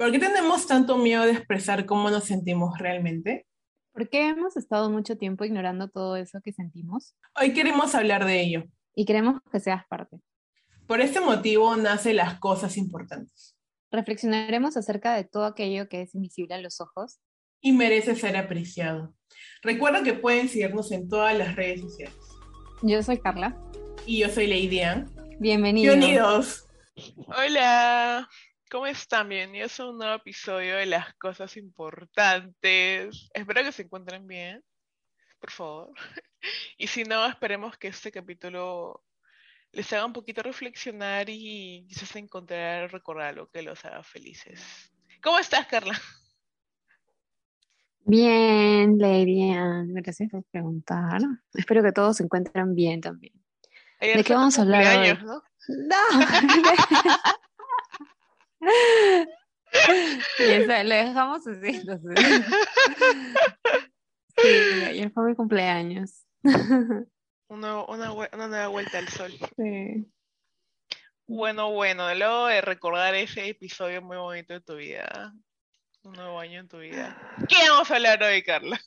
¿Por qué tenemos tanto miedo de expresar cómo nos sentimos realmente? ¿Por qué hemos estado mucho tiempo ignorando todo eso que sentimos? Hoy queremos hablar de ello. Y queremos que seas parte. Por este motivo nace las cosas importantes. Reflexionaremos acerca de todo aquello que es invisible a los ojos. Y merece ser apreciado. Recuerda que pueden seguirnos en todas las redes sociales. Yo soy Carla. Y yo soy Lady Ann. Bienvenidos. Bienvenidos. Hola, ¿cómo están? Bienvenidos a un nuevo episodio de Las Cosas Importantes. Espero que se encuentren bien, por favor. Y si no, esperemos que este capítulo les haga un poquito reflexionar y quizás encontrar, recordar algo que los haga felices. ¿Cómo estás, Carla? Bien, Lady gracias por preguntar. Espero que todos se encuentren bien también. Ayer ¿De qué vamos a hablar hoy? No. Y eso, lo dejamos así. entonces. Sí, ayer fue mi cumpleaños. Una, vue- una nueva vuelta al sol. Sí. Bueno, bueno, luego de recordar ese episodio muy bonito de tu vida, un nuevo año en tu vida. ¿Qué vamos a hablar hoy, Carla?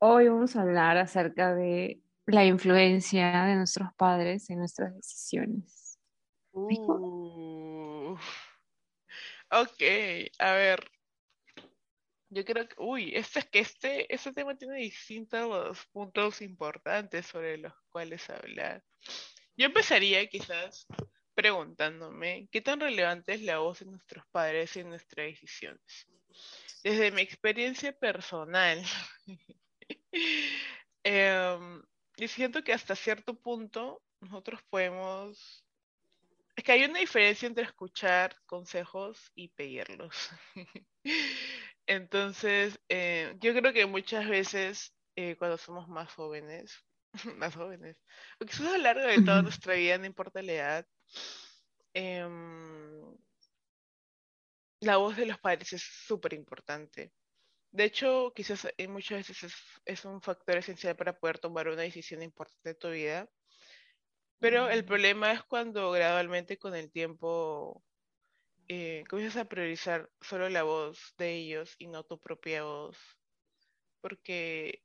Hoy vamos a hablar acerca de la influencia de nuestros padres en nuestras decisiones. Uh, ok, a ver. Yo creo que, uy, este es que este, este tema tiene distintos puntos importantes sobre los cuales hablar. Yo empezaría quizás preguntándome qué tan relevante es la voz de nuestros padres en nuestras decisiones. Desde mi experiencia personal, em, yo siento que hasta cierto punto nosotros podemos es que hay una diferencia entre escuchar consejos y pedirlos. Entonces, eh, yo creo que muchas veces eh, cuando somos más jóvenes, más jóvenes, o quizás a lo largo de toda nuestra vida, no importa la edad, em, la voz de los padres es súper importante. De hecho, quizás eh, muchas veces es, es un factor esencial para poder tomar una decisión importante de tu vida. Pero el problema es cuando gradualmente con el tiempo eh, comienzas a priorizar solo la voz de ellos y no tu propia voz, porque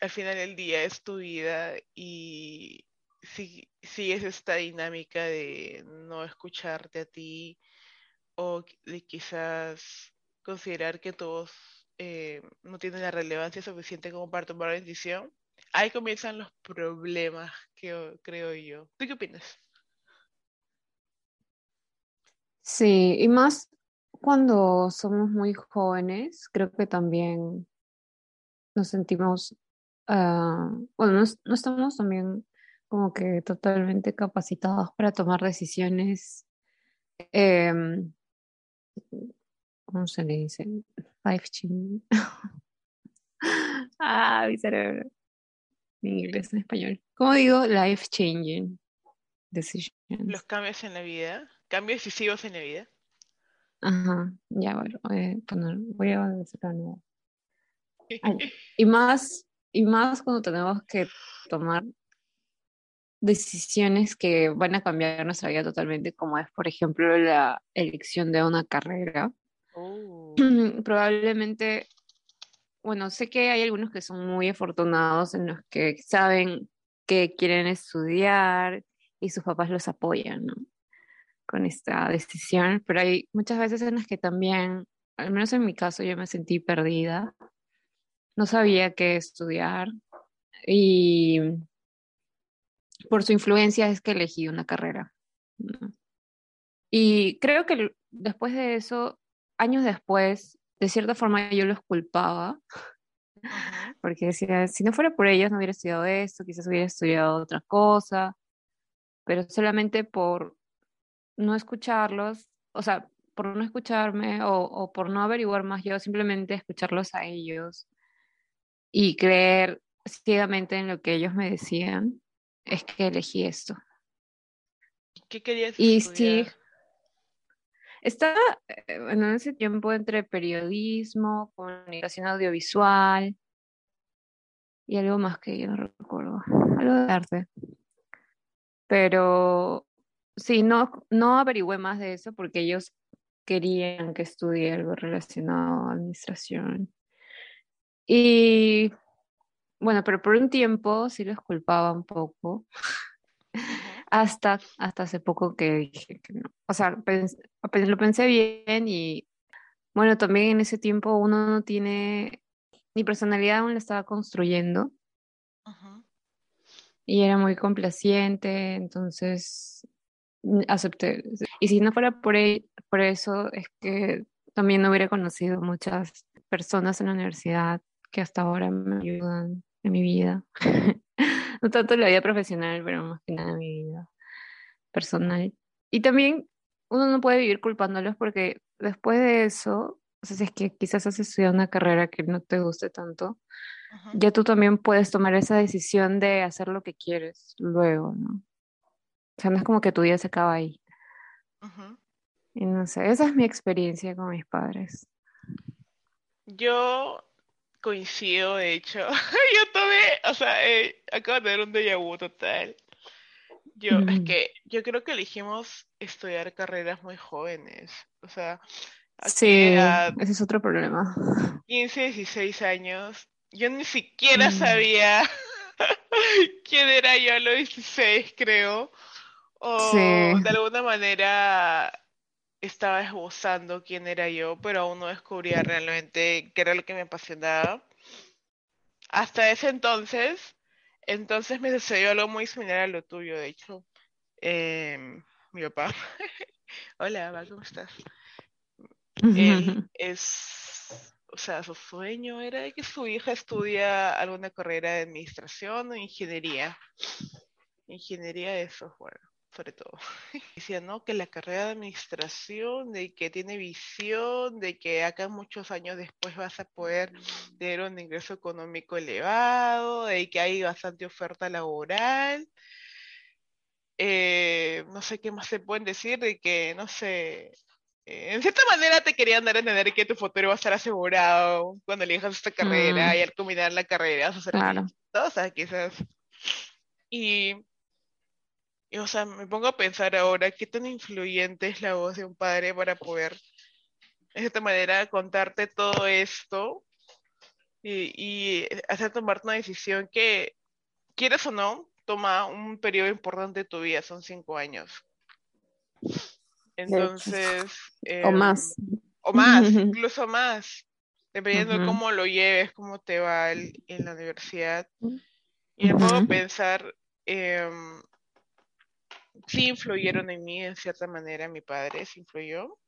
al final del día es tu vida y si sigues esta dinámica de no escucharte a ti o de quizás considerar que tu voz eh, no tiene la relevancia suficiente como para tomar una decisión, ahí comienzan los problemas, que, creo yo. ¿Tú qué opinas? Sí, y más cuando somos muy jóvenes, creo que también nos sentimos, ah, bueno, no, es- no estamos también como que totalmente capacitados para tomar decisiones, em, ¿cómo se le dice? Life changing. Ah, mi cerebro. En inglés, en español. ¿Cómo digo? Life changing decisions. Los cambios en la vida, cambios decisivos en la vida. Ajá, ya, bueno, voy a poner, voy a decirlo de nuevo. Y más, y más cuando tenemos que tomar decisiones que van a cambiar nuestra vida totalmente, como es, por ejemplo, la elección de una carrera. Oh. Probablemente, bueno, sé que hay algunos que son muy afortunados en los que saben que quieren estudiar y sus papás los apoyan. Con esta decisión, pero hay muchas veces en las que también, al menos en mi caso, yo me sentí perdida, no sabía qué estudiar y por su influencia es que elegí una carrera. Y creo que después de eso, años después, de cierta forma yo los culpaba, porque decía, si no fuera por ellos no hubiera estudiado esto, quizás hubiera estudiado otra cosa, pero solamente por no escucharlos, o sea, por no escucharme o, o por no averiguar más yo, simplemente escucharlos a ellos y creer ciegamente en lo que ellos me decían, es que elegí esto. ¿Qué querías Y sí? Estaba eh, bueno, en ese tiempo entre periodismo, comunicación audiovisual y algo más que yo no recuerdo, algo de arte. Pero sí, no, no averigüé más de eso porque ellos querían que estudie algo relacionado a administración. Y bueno, pero por un tiempo sí los culpaba un poco. Hasta, hasta hace poco que dije que no. O sea, lo pensé bien y bueno, también en ese tiempo uno no tiene, mi personalidad aún la estaba construyendo. Y era muy complaciente, entonces acepté. Y si no fuera por, e, por eso, es que también no hubiera conocido muchas personas en la universidad que hasta ahora me ayudan en mi vida. no tanto la vida profesional, pero más que nada mi vida personal. Y también uno no puede vivir culpándolos porque después de eso, o sea, si es que quizás has estudiado una carrera que no te guste tanto, ya tú también puedes tomar esa decisión de hacer lo que quieres luego, ¿no? O sea, no es como que tu vida se acaba ahí. Y no sé, esa es mi experiencia con mis padres. Yo coincido, de hecho. yo tomé, o sea, eh, acabo de tener un déjà vu total. Yo, es que yo creo que elegimos estudiar carreras muy jóvenes. O sea, sí, ese es otro problema. 15, 16 años. Yo ni siquiera mm. sabía quién era yo a los 16, creo. O de alguna manera estaba esbozando quién era yo, pero aún no descubría realmente qué era lo que me apasionaba. Hasta ese entonces, entonces me sucedió algo muy similar a lo tuyo, de hecho. Em, mi papá, hola, ¿cómo estás? Él es, o sea, su sueño era de que su hija estudia alguna carrera de administración o ingeniería. Ingeniería de software sobre todo. Decía, ¿no? Que la carrera de administración, de que tiene visión, de que acá muchos años después vas a poder tener un ingreso económico elevado, de que hay bastante oferta laboral. Eh, no sé qué más se pueden decir, de que, no sé, eh, en cierta manera te querían dar a entender que tu futuro va a estar asegurado cuando elijas esta carrera y al culminar la carrera vas a hacer claro. o sea, quizás. Y y, o sea, me pongo a pensar ahora qué tan influyente es la voz de un padre para poder, de esta manera, contarte todo esto y, y hacer tomar una decisión que, quieres o no, toma un periodo importante de tu vida, son cinco años. Entonces... o más. Em, o más, incluso más, dependiendo de cómo lo lleves, cómo te va en la universidad. Y me puedo pensar, eh, sí influyeron en mí en cierta manera, mi padre sí influyó.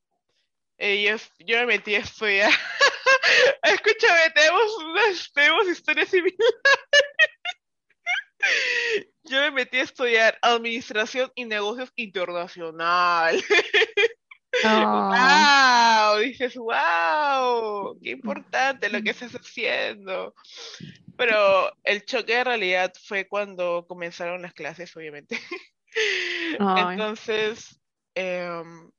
Ellos, yo me metí a estudiar. Escúchame, tenemos unas, tenemos historias similares. yo me metí a estudiar administración y negocios internacional. ¡Wow! Dices, wow, qué importante lo que estás haciendo. Pero el choque de realidad fue cuando comenzaron las clases, obviamente. Entonces, em,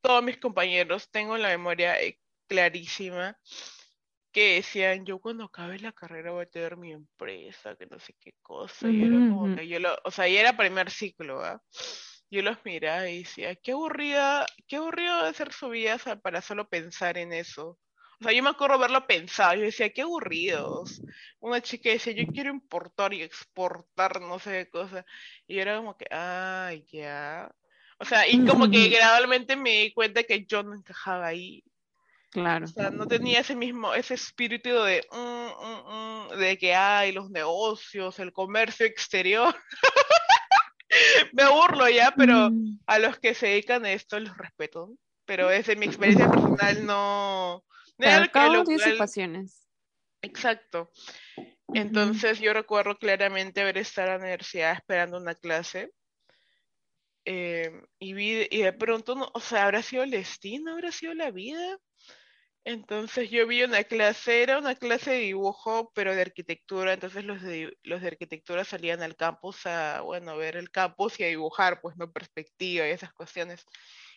todos mis compañeros, tengo la memoria eh, clarísima, que decían, yo cuando acabe la carrera voy a tener mi empresa, que no sé qué cosa. Y era como que yo lo, o sea, ya era primer ciclo, Yo los miraba y decía, qué aburrida, qué aburrido de ser su vida para solo pensar en eso. O sea, yo me acuerdo verlo pensado, yo decía, qué aburridos. Una chica decía, yo quiero importar y exportar no sé qué cosa. Y era como que, ah, ya. O sea, y como que gradualmente me di cuenta que yo no encajaba ahí. Claro. O sea, no tenía ese mismo, ese espíritu de, mm, mm, mm", de que hay los negocios, el comercio exterior. me aburro ya, pero a los que se dedican a esto los respeto. Pero desde mi experiencia personal no, cada sus pasiones. Exacto. Entonces yo recuerdo claramente haber estado en la universidad esperando una clase em, y, vi, y de pronto, no, o sea, ¿habrá sido el destino? ¿Habrá sido la vida? Entonces yo vi una clase, era una clase de dibujo, pero de arquitectura, entonces los de, los de arquitectura salían al campus a, bueno, ver el campus y a dibujar, pues no perspectiva y esas cuestiones.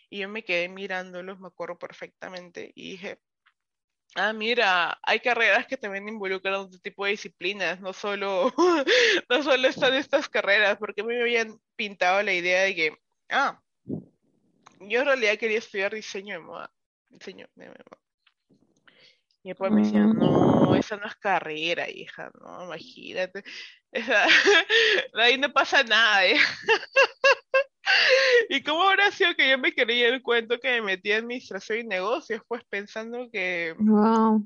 Y yo me quedé mirándolos, me acuerdo perfectamente, y dije, Ah, mira, hay carreras que también involucran otro tipo de disciplinas, no solo, no solo están estas carreras, porque a mí me habían pintado la idea de que, ah, yo en realidad quería estudiar diseño de moda. Diseño de moda. Y después me decían, no, esa no es carrera, hija, no, imagínate. Ahí no pasa nada. ¿eh? ¿Y cómo habrá sido que yo me creía el cuento que me metí en administración y negocios? Pues pensando que, Wow.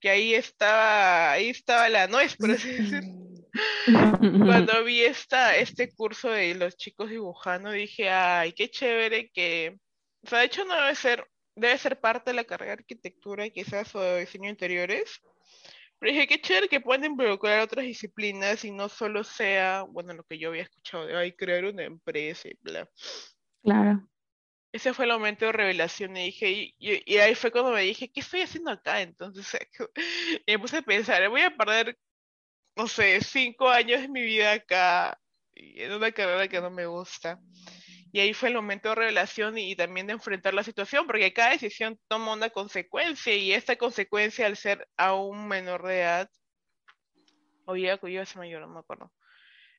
que ahí estaba, ahí estaba la nuez, por así decirlo. Cuando vi esta, este curso de los chicos dibujando, dije, ay, qué chévere que, o sea, de hecho no debe ser, debe ser parte de la carrera de arquitectura, quizás, o de diseño de interiores, pero dije, qué chévere que puedan involucrar otras disciplinas y no solo sea, bueno, lo que yo había escuchado de, ay, crear una empresa y bla. Claro. Ese fue el momento de revelación y dije, y, y- y ahí fue cuando me dije, ¿qué estoy haciendo acá? Entonces, y me puse a pensar, voy a perder, no sé, cinco años de mi vida acá en una carrera que no me gusta. Y ahí fue el momento de revelación y, y también de enfrentar la situación, porque cada decisión toma una consecuencia y esta consecuencia al ser aún menor de edad, o ya, yo ser mayor, no me acuerdo.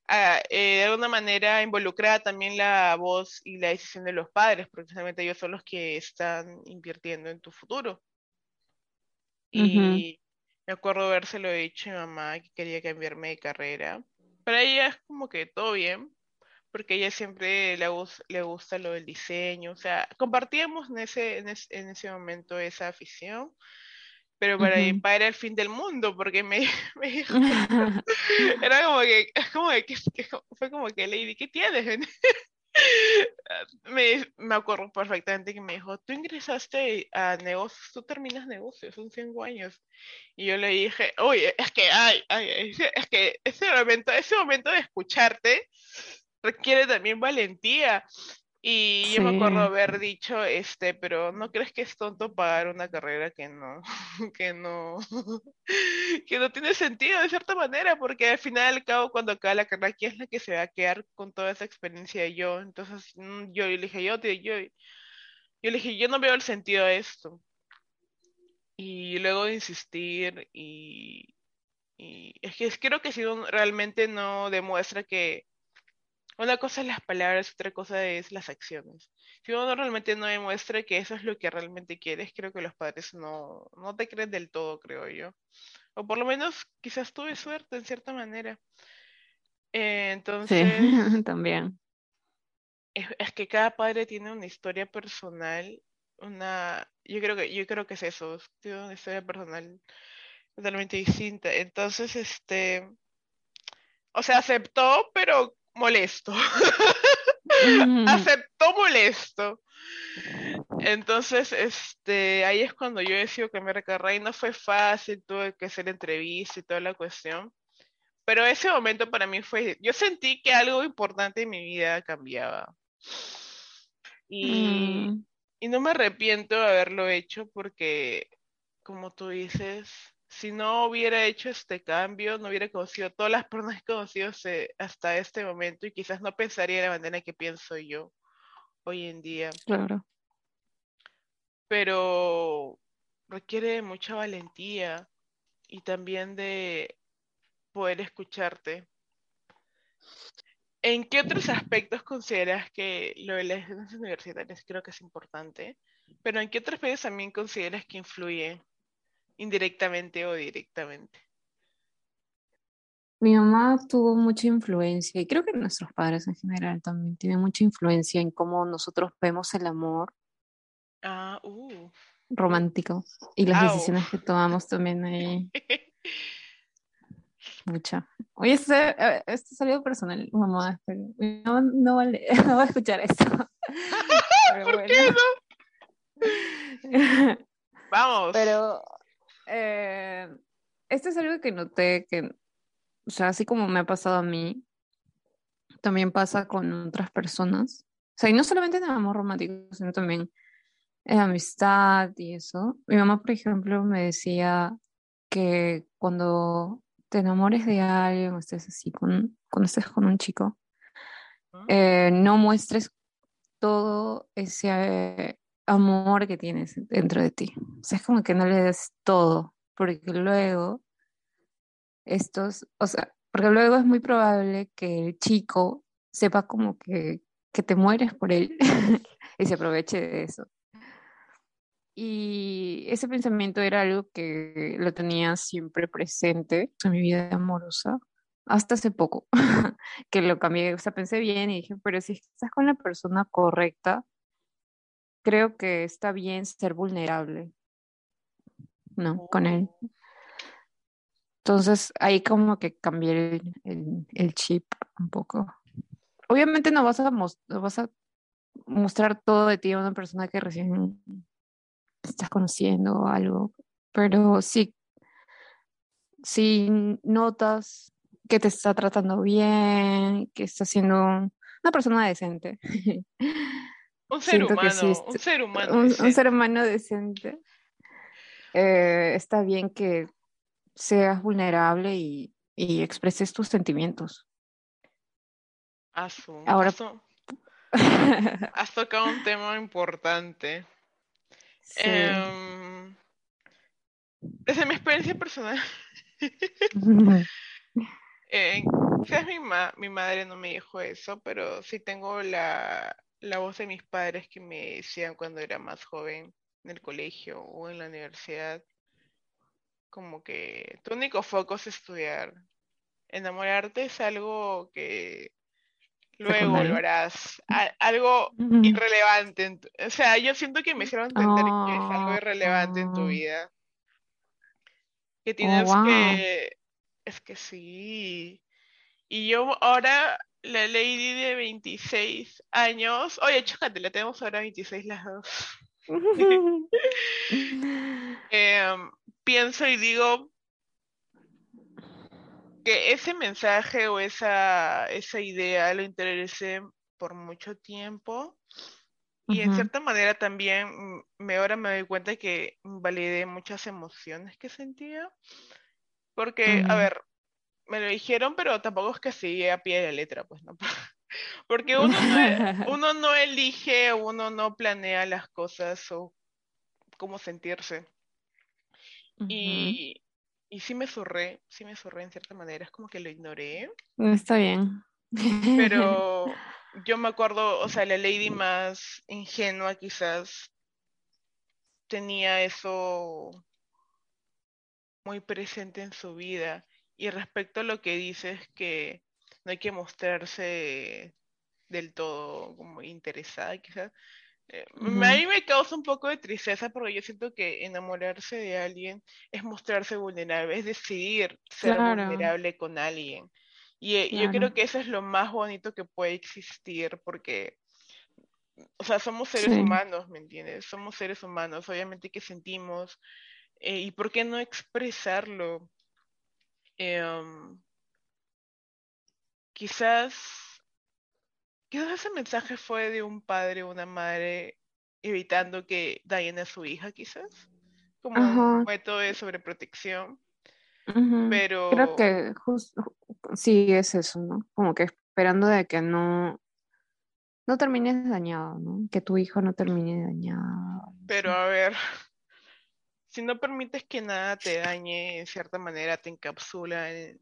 ah, eh, de alguna manera involucrada también la voz y la decisión de los padres, porque precisamente ellos son los que están invirtiendo en tu futuro. Y me acuerdo habérselo dicho a mi mamá que quería cambiarme de carrera. Para ella es como que todo bien, porque ella siempre le, le gusta lo del diseño, o sea, compartíamos en ese, en es- en ese momento esa afición, pero para mi Ujú. padre era el fin del mundo, porque me, me dijo, era como que, como que, fue como que, Lady, ¿qué tienes? Me, me acuerdo perfectamente que me dijo, tú ingresaste a negocios, tú terminas negocios, son cinco años. Y yo le dije, oye, es que, ay, ay, es que ese momento, ese momento de escucharte requiere también valentía. Y yo me acuerdo haber dicho, este, pero ¿no crees que es tonto pagar una carrera que no, que no, que no tiene sentido de cierta manera? Porque al final al cabo, cuando acaba la carrera, ¿quién es la que se va a quedar con toda esa experiencia yo? Entonces, mm, yo le dije, yo, yo, yo le dije, yo no veo el sentido de esto. Y luego de insistir y, y es que creo que si realmente no demuestra que una cosa es las palabras, otra cosa es las acciones. Si uno realmente no demuestra que eso es lo que realmente quieres, creo que los padres no, no te creen del todo, creo yo. O por lo menos quizás tuve suerte en cierta manera. Eh, Sí, entonces, también. es, es que cada padre tiene una historia personal, una, yo creo que, yo creo que es eso, tiene una historia personal totalmente distinta. Entonces, este, o sea, aceptó, pero molesto. aceptó molesto. Entonces, este, ahí es cuando yo decido cambiar de carrera y no fue fácil, tuve que hacer entrevista y toda la cuestión. Pero ese momento para mí fue, yo sentí que algo importante en mi vida cambiaba. Y, Mm, y no me arrepiento de haberlo hecho porque, como tú dices, si no hubiera hecho este cambio, no hubiera conocido todas las personas que he conocido hasta este momento y quizás no pensaría de la manera que pienso yo hoy en día. claro. Pero requiere de mucha valentía y también de poder escucharte. ¿En qué otros aspectos consideras que lo de las universitarias creo que es importante? Pero ¿en qué otros aspectos también consideras que influye indirectamente o directamente? Mi mamá tuvo mucha influencia, y creo que nuestros padres en general también tienen mucha influencia en cómo nosotros vemos el amor Ah, uh. romántico y las Au. decisiones que tomamos también ahí. Mucha. Oye, este, eh, esto es algo personal, mamá. pero mi mamá no, vale, no va a escuchar esto. ¿Por qué no? Vamos. Pero eh, esto es algo que noté que, o sea, así como me ha pasado a mí, también pasa con otras personas. O sea, y no solamente en el amor romántico, sino también en amistad y eso. Mi mamá, por ejemplo, me decía que cuando te enamores de alguien o estés así con, cuando estés con un chico, ¿Mm? eh, no muestres todo ese amor que tienes dentro de ti. O sea, es como que no le des todo, porque luego estos, o sea, porque luego es muy probable que el chico sepa como que, que te mueres por él y se aproveche de eso. Y ese pensamiento era algo que lo tenía siempre presente en mi vida amorosa, hasta hace poco, que lo cambié, o sea, pensé bien y dije, pero si estás con la persona correcta, creo que está bien ser vulnerable, ¿no? Con él. Entonces ahí como que cambié el, el- el chip un poco. Obviamente no vas a, mos- no vas a mostrar todo de ti a una persona que recién estás conociendo o algo, pero sí, si notas que te está tratando bien, que está siendo una persona decente, Un ser siento que sí humano, un ser humano. un, ser humano decente, eh, está bien que seas vulnerable y, y expreses tus sentimientos. Asu, Ahora- has tocado un tema importante. Sí. Em, desde mi experiencia personal, eh, quizás mi, ma- mi madre no me dijo eso, pero sí tengo la, la voz de mis padres que me decían cuando era más joven en el colegio o en la universidad, como que tu único foco es estudiar. Enamorarte es algo que luego lo harás, a- algo irrelevante. en tu- o sea, yo siento que me hicieron entender que es algo irrelevante en tu Oh. vida. Que tienes wow. que... Es que sí. Y yo ahora, la lady de 26 años... Oye, chócate, la tenemos ahora 26 las dos. Em, pienso y digo que ese mensaje o esa, esa idea lo interioricé por mucho tiempo y en cierta manera también me, ahora me doy cuenta que validé muchas emociones que sentía. Porque, a ver, me lo dijeron, pero tampoco es que sigue a pie de la letra, pues, ¿no? Porque uno no, uno no elige, uno no planea las cosas o cómo sentirse. Y, y sí me zurré, sí me zurré en cierta manera, es como que lo ignoré. Está bien. Pero yo me acuerdo, o sea, la lady más ingenua quizás tenía eso muy presente en su vida. Y respecto a lo que dices que no hay que mostrarse del todo como interesada, quizás. eh. A mí me causa un poco de tristeza porque yo siento que enamorarse de alguien es mostrarse vulnerable, es decidir ser Claro. vulnerable con alguien. Y eh, yo creo que eso es lo más bonito que puede existir porque, o sea, somos seres Sí. humanos, ¿me entiendes? Somos seres humanos, obviamente que sentimos, eh, y por qué no expresarlo. Em, quizás, quizás ese mensaje fue de un padre o una madre evitando que dañen a su hija, quizás, como Ajá. un método de sobreprotección, pero Creo que justo sí es eso, ¿no? Como que esperando de que no, no termines dañado, ¿no? Que tu hijo no termine dañado. Pero a ver, si no permites que nada te dañe, en cierta manera te encapsula, en-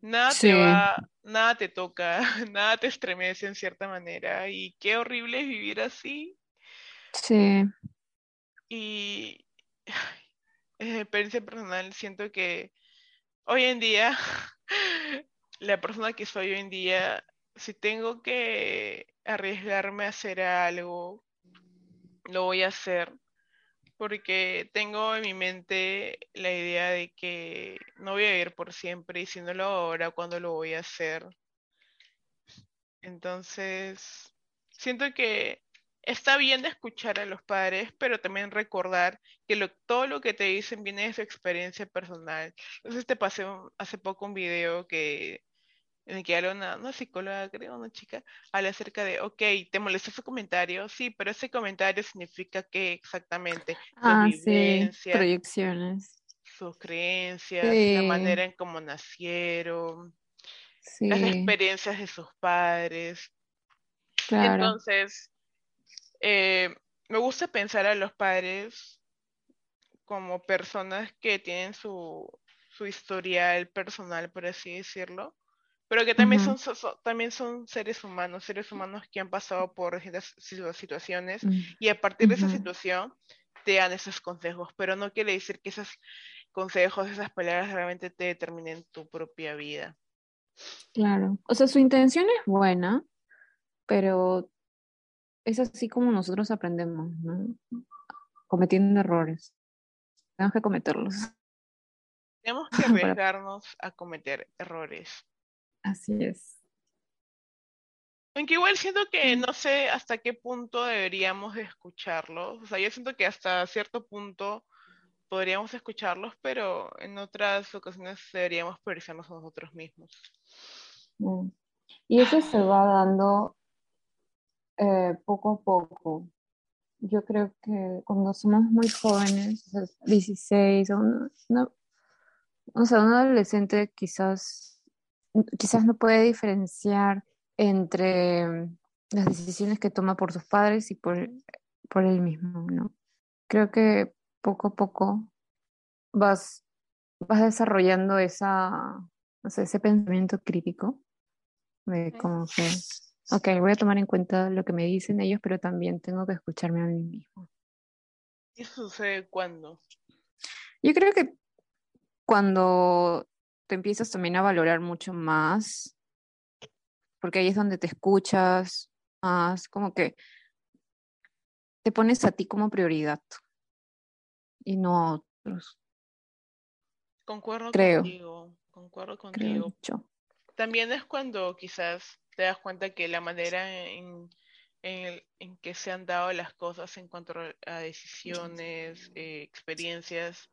nada Sí. te va, nada te toca, nada te estremece en cierta manera, y qué horrible es vivir así. Sí. Y en mi experiencia personal siento que hoy en día, la persona que soy hoy en día, si tengo que arriesgarme a hacer algo, lo voy a hacer. Porque tengo en mi mente la idea de que no voy a vivir por siempre y si no lo hago ahora, ¿cuándo lo voy a hacer? Entonces, siento que está bien de escuchar a los padres, pero también recordar que todo lo que te dicen viene de su experiencia personal. Entonces te pasé hace poco un video que en el que habla una, una psicóloga, creo, una chica, habla acerca de, ok, ¿te molestó su comentario? Sí, pero ese comentario significa que exactamente sus Ah, sí. Proyecciones. sus creencias, la manera en cómo nacieron, las experiencias de sus padres. claro. Entonces, eh, me gusta pensar a los padres como personas que tienen su, su historial personal, por así decirlo, pero que también, son, también son seres humanos, seres humanos que han pasado por distintas situaciones Mm, y a partir de esa situación te dan esos consejos, pero no quiere decir que esos consejos, esas palabras realmente te determinen tu propia vida. Claro. O sea, su intención es buena, pero es así como nosotros aprendemos, ¿no? Cometiendo errores. Tenemos que cometerlos. Tenemos que arriesgarnos a cometer errores. Así es. Aunque igual siento que Mm. no sé hasta qué punto deberíamos de escucharlos. O sea, yo siento que hasta cierto punto podríamos escucharlos, pero en otras ocasiones deberíamos priorizarnos a nosotros mismos. Mm. Y eso se va dando eh, poco a poco. Yo creo que cuando somos muy jóvenes, o sea, 16, o, una- una- o sea, un adolescente quizás, quizás no puede diferenciar entre las decisiones que toma por sus padres y por, por él mismo, ¿no? Creo que poco a poco vas, vas desarrollando esa, no sé, ese pensamiento crítico de como que, ok, voy a tomar en cuenta lo que me dicen ellos, pero también tengo que escucharme a mí mismo. ¿Y eso sucede cuando? Yo creo que cuando te empiezas también a valorar mucho más, porque ahí es donde te escuchas más, como que te pones a ti como prioridad y no a otros, Concuerdo Creo. contigo, concuerdo creo contigo. yo. También es cuando quizás te das cuenta que la manera en, en que se han dado las cosas en cuanto a decisiones, eh, experiencias,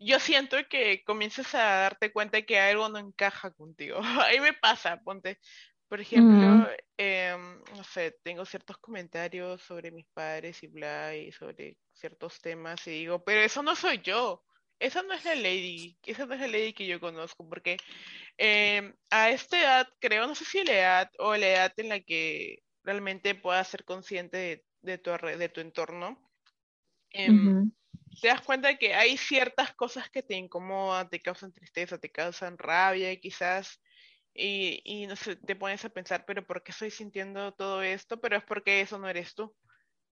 yo siento que comienzas a darte cuenta que algo no encaja contigo. Ahí me pasa, ponte. Por ejemplo, em, no sé, tengo ciertos comentarios sobre mis padres y bla, y sobre ciertos temas, y digo, pero eso no soy yo. Esa no es la lady, esa no es la lady que yo conozco, porque em, a esta edad, creo, no sé si la edad o la edad en la que realmente puedas ser consciente de, de tu, de tu entorno, em, te das cuenta que hay ciertas cosas que te incomodan, te causan tristeza, te causan rabia, quizás, y, y no sé, te pones a pensar, pero ¿por qué estoy sintiendo todo esto? Pero es porque eso no eres tú.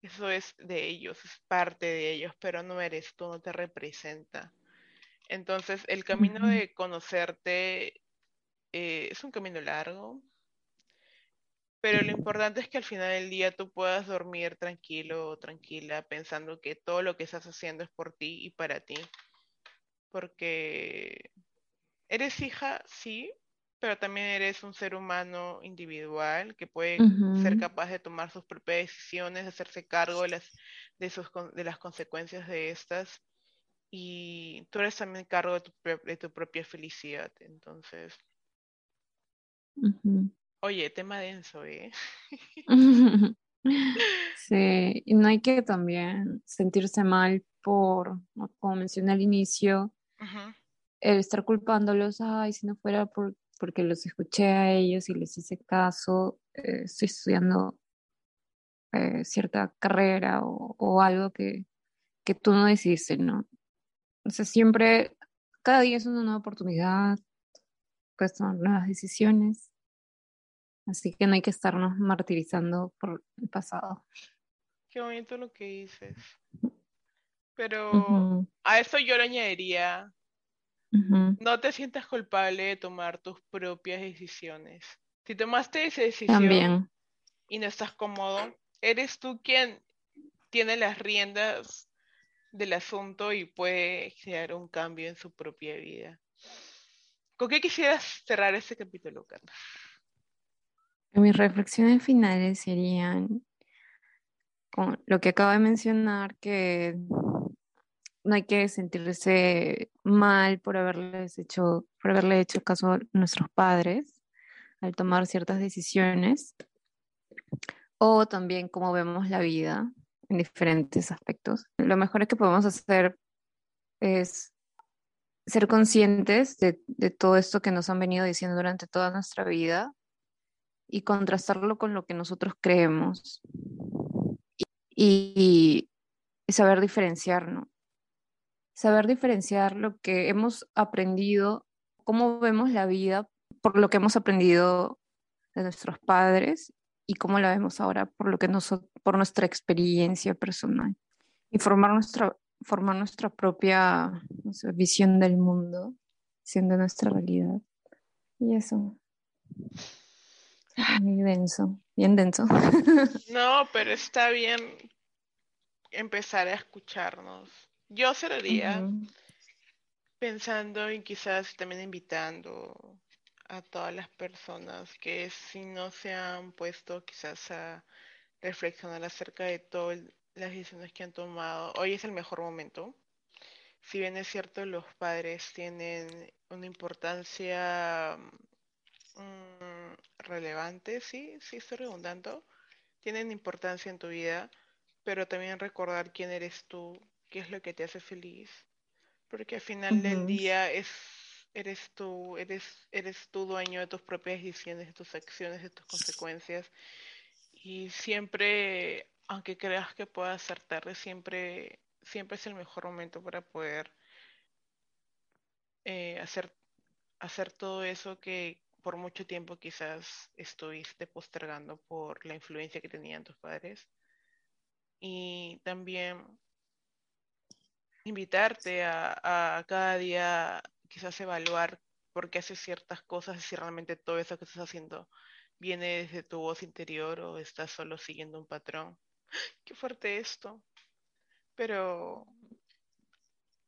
Eso es de ellos, es parte de ellos, pero no eres tú, no te representa. Entonces, el camino de conocerte eh, es un camino largo, pero lo importante es que al final del día tú puedas dormir tranquilo o tranquila pensando que todo lo que estás haciendo es por ti y para ti. Porque eres hija, sí, pero también eres un ser humano individual que puede ser capaz de tomar sus propias decisiones, de hacerse cargo de las, de sus, de las consecuencias de estas. Y tú eres también cargo de tu, de tu propia felicidad. Entonces. Oye, tema denso, ¿eh? Sí, y no hay que también sentirse mal por, como mencioné al inicio, el estar culpándolos, ay, si no fuera por, porque los escuché a ellos y les hice caso, eh, estoy estudiando eh, cierta carrera o, o algo que, que tú no decidiste, ¿no? O sea, siempre, cada día es una nueva oportunidad, puedes tomar nuevas decisiones, así que no hay que estarnos martirizando por el pasado. Qué bonito lo que dices. Pero a eso yo le añadiría, no te sientas culpable de tomar tus propias decisiones. Si tomaste esa decisión También. y no estás cómodo, eres tú quien tiene las riendas del asunto y puede crear un cambio en su propia vida. ¿Con qué quisieras cerrar este capítulo, Carla? Mis reflexiones finales serían con lo que acabo de mencionar, que no hay que sentirse mal por haberles hecho, por haberle hecho caso a nuestros padres al tomar ciertas decisiones, o también cómo vemos la vida en diferentes aspectos. Lo mejor que podemos hacer es ser conscientes de, de todo esto que nos han venido diciendo durante toda nuestra vida y contrastarlo con lo que nosotros creemos y, y saber diferenciar, ¿no? Saber diferenciar lo que hemos aprendido, cómo vemos la vida por lo que hemos aprendido de nuestros padres y cómo la vemos ahora por lo que por nuestra experiencia personal y formar nuestra formar nuestra propia visión del mundo siendo nuestra realidad y eso muy denso bien denso. No pero está bien empezar a escucharnos. Yo haría pensando y quizás también invitando a todas las personas que si no se han puesto quizás a reflexionar acerca de todas las decisiones que han tomado, hoy es el mejor momento. Si bien es cierto, los padres tienen una importancia mm, relevante, sí, sí estoy redundando, tienen importancia en tu vida, pero también recordar quién eres tú, qué es lo que te hace feliz, porque al final del día es eres tú, eres, eres tú dueño de tus propias decisiones, de tus acciones, de tus consecuencias. Y siempre, aunque creas que pueda ser tarde, siempre, siempre es el mejor momento para poder eh, hacer, hacer todo eso que por mucho tiempo quizás estuviste postergando por la influencia que tenían tus padres. Y también invitarte a, cada día quizás evaluar por qué haces ciertas cosas y si realmente todo eso que estás haciendo viene desde tu voz interior o estás solo siguiendo un patrón. Qué fuerte esto. Pero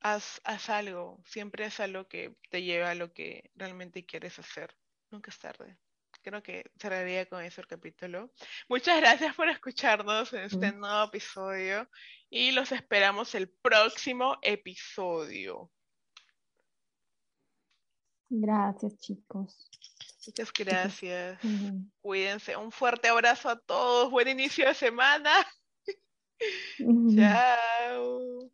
haz, haz algo, siempre haz algo que te lleve a lo que realmente quieres hacer. Nunca es tarde. Creo que cerraría con eso el capítulo. Muchas gracias por escucharnos en este nuevo episodio y los esperamos el próximo episodio. Gracias, chicos. Muchas gracias. Cuídense. Un fuerte abrazo a todos. Buen inicio de semana. Chao.